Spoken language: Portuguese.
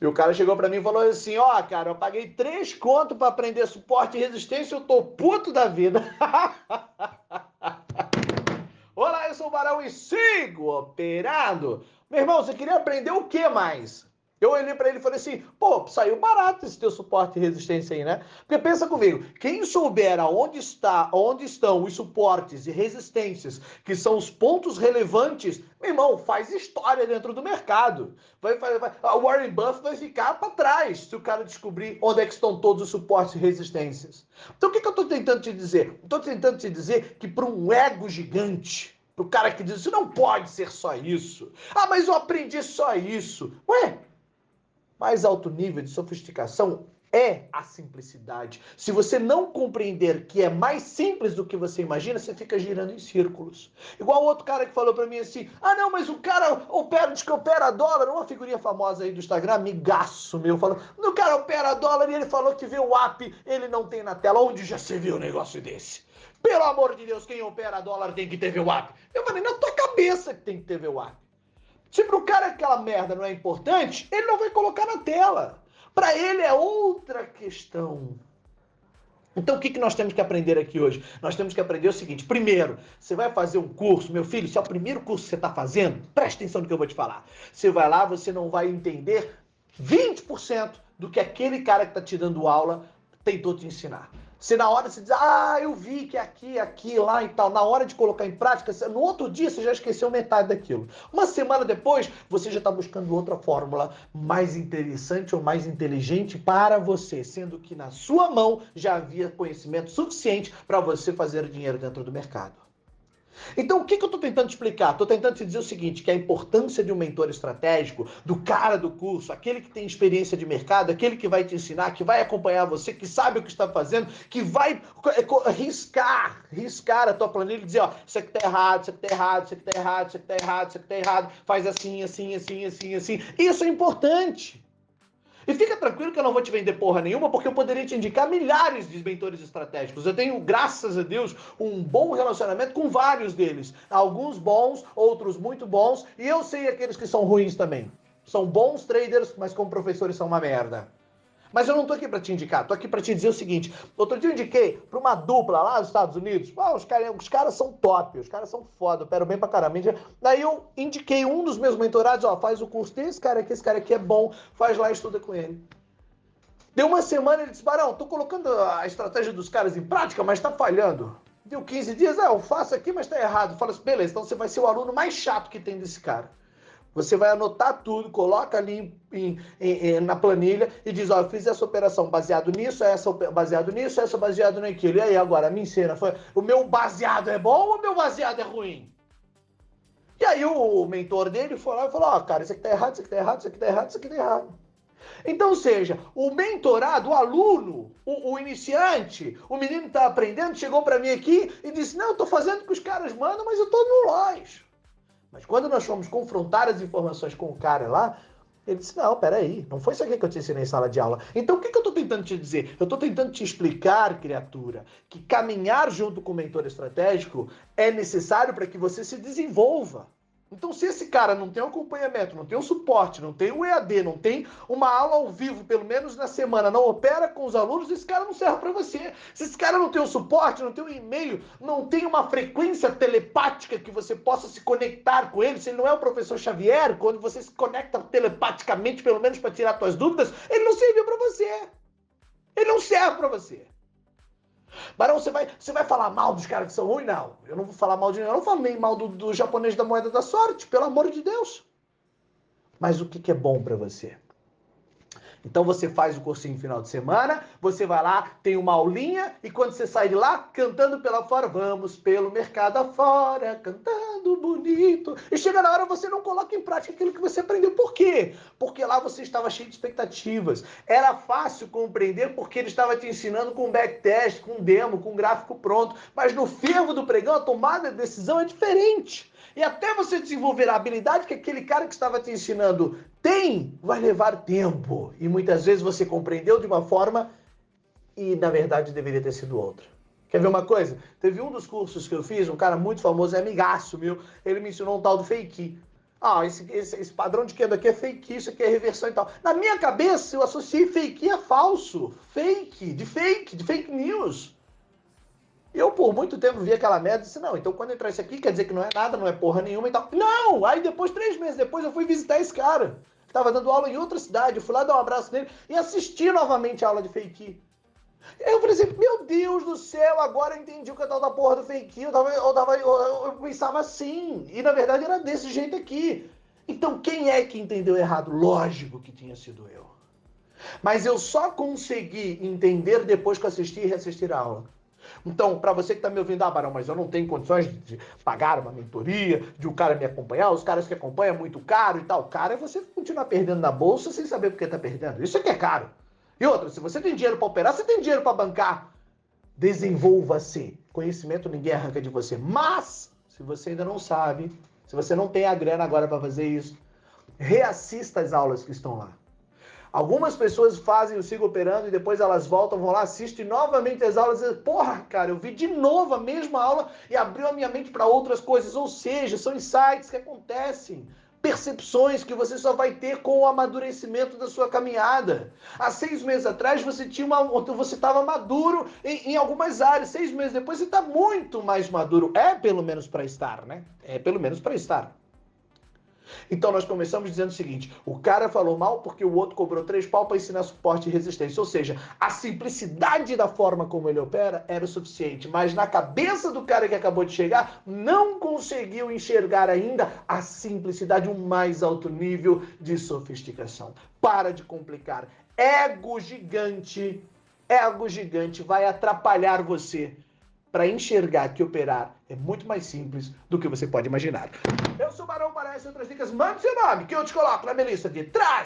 E o cara chegou para mim e falou assim: Ó, oh, cara, eu paguei três contos para aprender suporte e resistência, eu tô puto da vida. Olá, eu sou o Barão e sigo operando. Meu irmão, você queria aprender o que mais? Eu olhei para ele e falei assim: pô, saiu barato esse teu suporte e resistência aí, né? Porque pensa comigo, quem souber aonde está, onde estão os suportes e resistências, que são os pontos relevantes, meu irmão, faz história dentro do mercado. Vai, vai, vai. A Warren Buffett vai ficar para trás se o cara descobrir onde é que estão todos os suportes e resistências. Então o que, que eu estou tentando te dizer? Estou tentando te dizer que para um ego gigante, para o cara que diz isso não pode ser só isso. Ah, mas eu aprendi só isso. Ué, mais alto nível de sofisticação é a simplicidade. Se você não compreender que é mais simples do que você imagina, você fica girando em círculos. Igual o outro cara que falou para mim assim: ah, não, mas o cara opera, diz que opera dólar, uma figurinha famosa aí do Instagram, amigaço meu, falou: o cara opera dólar e ele falou que vê o app, ele não tem na tela. Onde já se viu um negócio desse? Pelo amor de Deus, quem opera dólar tem que ter VWAP. Eu falei, na tua cabeça que tem que ter VWAP. Se para o cara aquela merda não é importante, ele não vai colocar na tela. Para ele é outra questão. Então, o que, que nós temos que aprender aqui hoje? Nós temos que aprender o seguinte: primeiro, você vai fazer um curso, meu filho, se é o primeiro curso que você está fazendo, preste atenção no que eu vou te falar. Você vai lá, você não vai entender 20% do que aquele cara que está te dando aula tentou te ensinar. Se na hora você diz, ah, eu vi que aqui, aqui, lá e tal, na hora de colocar em prática, no outro dia você já esqueceu metade daquilo. Uma semana depois, você já está buscando outra fórmula mais interessante ou mais inteligente para você, sendo que na sua mão já havia conhecimento suficiente para você fazer dinheiro dentro do mercado. Então, o que, que eu estou tentando explicar? Estou tentando te dizer o seguinte: que a importância de um mentor estratégico, do cara do curso, aquele que tem experiência de mercado, aquele que vai te ensinar, que vai acompanhar você, que sabe o que está fazendo, que vai é, riscar, riscar a tua planilha e dizer: ó, isso aqui está errado, isso aqui está errado, isso aqui está errado, isso aqui está errado, isso aqui está errado, faz assim, assim, assim, assim, assim. Isso é importante. E fica tranquilo que eu não vou te vender porra nenhuma, porque eu poderia te indicar milhares de mentores estratégicos. Eu tenho, graças a Deus, um bom relacionamento com vários deles. Alguns bons, outros muito bons, e eu sei aqueles que são ruins também. São bons traders, mas como professores são uma merda. Mas eu não tô aqui para te indicar, tô aqui para te dizer o seguinte. Outro dia eu indiquei para uma dupla lá nos Estados Unidos. Ah, os caras os cara são top, os caras são foda, operam bem pra caramba. Daí eu indiquei um dos meus mentorados, ó, faz o curso desse cara aqui, esse cara aqui é bom, faz lá e estuda com ele. Deu uma semana ele disse, Barão, tô colocando a estratégia dos caras em prática, mas tá falhando. Deu 15 dias, é, eu faço aqui, mas tá errado. Fala assim, beleza, então você vai ser o aluno mais chato que tem desse cara. Você vai anotar tudo, coloca ali em, em, em, na planilha e diz: Ó, eu fiz essa operação baseado nisso, essa baseado nisso, essa baseado naquilo. E aí, agora, me ensina: foi, o meu baseado é bom ou o meu baseado é ruim? E aí, o mentor dele foi lá e falou: Ó, cara, isso aqui tá errado, isso aqui tá errado, isso aqui tá errado, isso aqui tá errado. Então, seja, o mentorado, o aluno, o, o iniciante, o menino que está aprendendo, chegou para mim aqui e disse: Não, eu tô fazendo o que os caras mandam, mas eu tô no loja. Mas quando nós fomos confrontar as informações com o cara lá, ele disse: Não, peraí, não foi isso aqui que eu te ensinei em sala de aula. Então o que, que eu estou tentando te dizer? Eu estou tentando te explicar, criatura, que caminhar junto com o mentor estratégico é necessário para que você se desenvolva. Então, se esse cara não tem um acompanhamento, não tem um suporte, não tem um EAD, não tem uma aula ao vivo, pelo menos na semana, não opera com os alunos, esse cara não serve para você. Se esse cara não tem um suporte, não tem um e-mail, não tem uma frequência telepática que você possa se conectar com ele, se ele não é o professor Xavier, quando você se conecta telepaticamente, pelo menos para tirar suas dúvidas, ele não serve para você. Ele não serve para você. Barão, você vai, você vai falar mal dos caras que são ruins? Não. Eu não vou falar mal de ninguém. Eu não falo nem mal do, do japonês da moeda da sorte, pelo amor de Deus. Mas o que, que é bom para você? Então você faz o cursinho final de semana, você vai lá, tem uma aulinha, e quando você sai de lá, cantando pela fora, vamos pelo mercado afora, cantando bonito. E chega na hora você não coloca em prática aquilo que você aprendeu. Por quê? Porque lá você estava cheio de expectativas. Era fácil compreender porque ele estava te ensinando com backtest, com demo, com gráfico pronto. Mas no fervo do pregão, a tomada de decisão é diferente. E até você desenvolver a habilidade que aquele cara que estava te ensinando tem, vai levar tempo. E muitas vezes você compreendeu de uma forma e na verdade deveria ter sido outra. Quer ver uma coisa? Teve um dos cursos que eu fiz, um cara muito famoso, é amigaço meu, ele me ensinou um tal do fake. Ah, esse, esse, esse padrão de queda aqui é fake, isso aqui é reversão e tal. Na minha cabeça, eu associei fake a falso. Fake, de fake, de fake news. Eu, por muito tempo, vi aquela merda e disse, não, então quando entrar isso aqui, quer dizer que não é nada, não é porra nenhuma e tal. Não! Aí depois, três meses depois, eu fui visitar esse cara. Tava dando aula em outra cidade, eu fui lá dar um abraço nele e assisti novamente a aula de fake. Eu falei assim, meu Deus do céu, agora eu entendi o que é da porra do fake. Eu, tava, eu, tava, eu, eu pensava assim. E na verdade era desse jeito aqui. Então quem é que entendeu errado? Lógico que tinha sido eu. Mas eu só consegui entender depois que assisti e reassistir a aula. Então, para você que está me ouvindo, ah, Barão, mas eu não tenho condições de pagar uma mentoria, de um cara me acompanhar, os caras que acompanham é muito caro e tal. Cara, é você continuar perdendo na bolsa sem saber por que está perdendo. Isso é que é caro. E outra, se você tem dinheiro para operar, você tem dinheiro para bancar. Desenvolva-se. Conhecimento ninguém arranca de você. Mas, se você ainda não sabe, se você não tem a grana agora para fazer isso, reassista as aulas que estão lá. Algumas pessoas fazem o Sigo Operando e depois elas voltam, vão lá, assistem novamente as aulas e dizem, porra, cara, eu vi de novo a mesma aula e abriu a minha mente para outras coisas. Ou seja, são insights que acontecem percepções que você só vai ter com o amadurecimento da sua caminhada. Há seis meses atrás você tinha uma, você estava maduro em, em, algumas áreas. Seis meses depois você está muito mais maduro. É pelo menos para estar, né? É pelo menos para estar. Então nós começamos dizendo o seguinte: o cara falou mal porque o outro cobrou três pau para ensinar suporte e resistência. Ou seja, a simplicidade da forma como ele opera era o suficiente, mas na cabeça do cara que acabou de chegar, não conseguiu enxergar ainda a simplicidade, o mais alto nível de sofisticação. Para de complicar. Ego gigante, ego gigante vai atrapalhar você para enxergar que operar é muito mais simples do que você pode imaginar. Eu sou o Barão essas outras dicas. Mande seu nome que eu te coloco na minha lista de trás